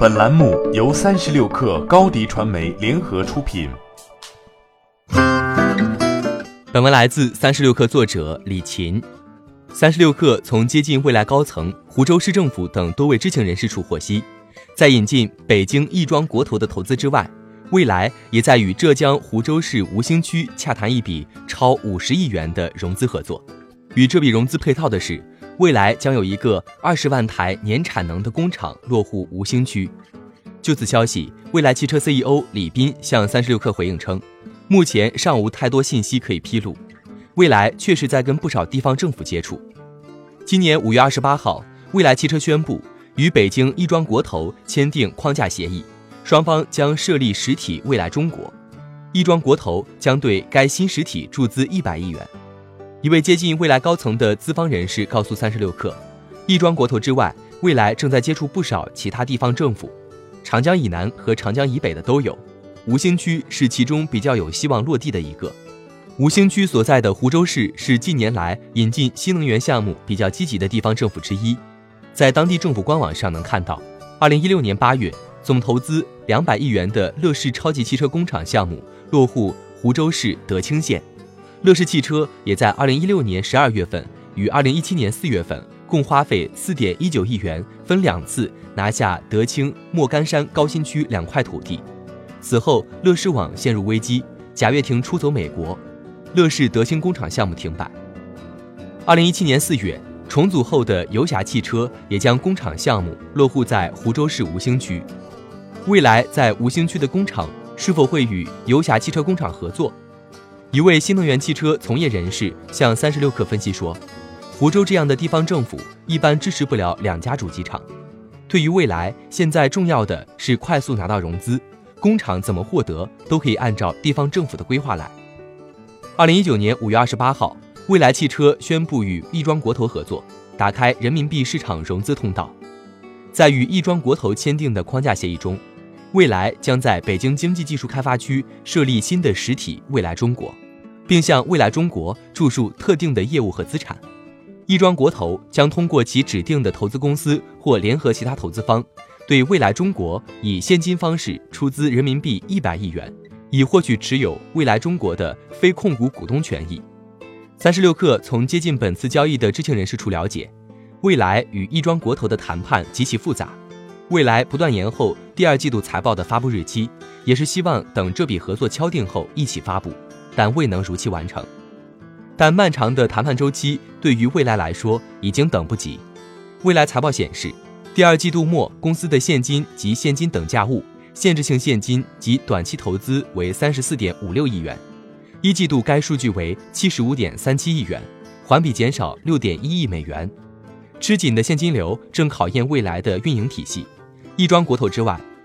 本栏目由三十六氪高低传媒联合出品。本文来自三十六氪作者李琴。三十六氪从接近未来高层、湖州市政府等多位知情人士处获悉，在引进北京亦庄国投的投资之外，未来也在与浙江湖州市吴兴区洽谈一笔超五十亿元的融资合作。与这笔融资配套的是。未来将有一个二十万台年产能的工厂落户吴兴区。就此消息，蔚来汽车 CEO 李斌向三十六氪回应称，目前尚无太多信息可以披露。未来确实在跟不少地方政府接触。今年五月二十八号，蔚来汽车宣布与北京亦庄国投签订框架协议，双方将设立实体蔚来中国，亦庄国投将对该新实体注资一百亿元。一位接近未来高层的资方人士告诉三十六氪，亦庄国投之外，未来正在接触不少其他地方政府，长江以南和长江以北的都有。吴兴区是其中比较有希望落地的一个。吴兴区所在的湖州市是近年来引进新能源项目比较积极的地方政府之一。在当地政府官网上能看到，二零一六年八月，总投资两百亿元的乐视超级汽车工厂项目落户湖州市德清县。乐视汽车也在二零一六年十二月份与二零一七年四月份共花费四点一九亿元，分两次拿下德清莫干山高新区两块土地。此后，乐视网陷入危机，贾跃亭出走美国，乐视德清工厂项目停摆。二零一七年四月，重组后的游侠汽车也将工厂项目落户在湖州市吴兴区。未来在吴兴区的工厂是否会与游侠汽车工厂合作？一位新能源汽车从业人士向三十六氪分析说：“湖州这样的地方政府一般支持不了两家主机厂。对于未来，现在重要的是快速拿到融资，工厂怎么获得都可以按照地方政府的规划来。”二零一九年五月二十八号，蔚来汽车宣布与亦庄国投合作，打开人民币市场融资通道。在与亦庄国投签订的框架协议中。未来将在北京经济技术开发区设立新的实体未来中国，并向未来中国注入特定的业务和资产。亦庄国投将通过其指定的投资公司或联合其他投资方，对未来中国以现金方式出资人民币一百亿元，以获取持有未来中国的非控股股东权益。三十六氪从接近本次交易的知情人士处了解，未来与亦庄国投的谈判极其复杂。未来不断延后第二季度财报的发布日期，也是希望等这笔合作敲定后一起发布，但未能如期完成。但漫长的谈判周期对于未来来说已经等不及。未来财报显示，第二季度末公司的现金及现金等价物、限制性现金及短期投资为三十四点五六亿元，一季度该数据为七十五点三七亿元，环比减少六点一亿美元。吃紧的现金流正考验未来的运营体系。亦庄国投之外，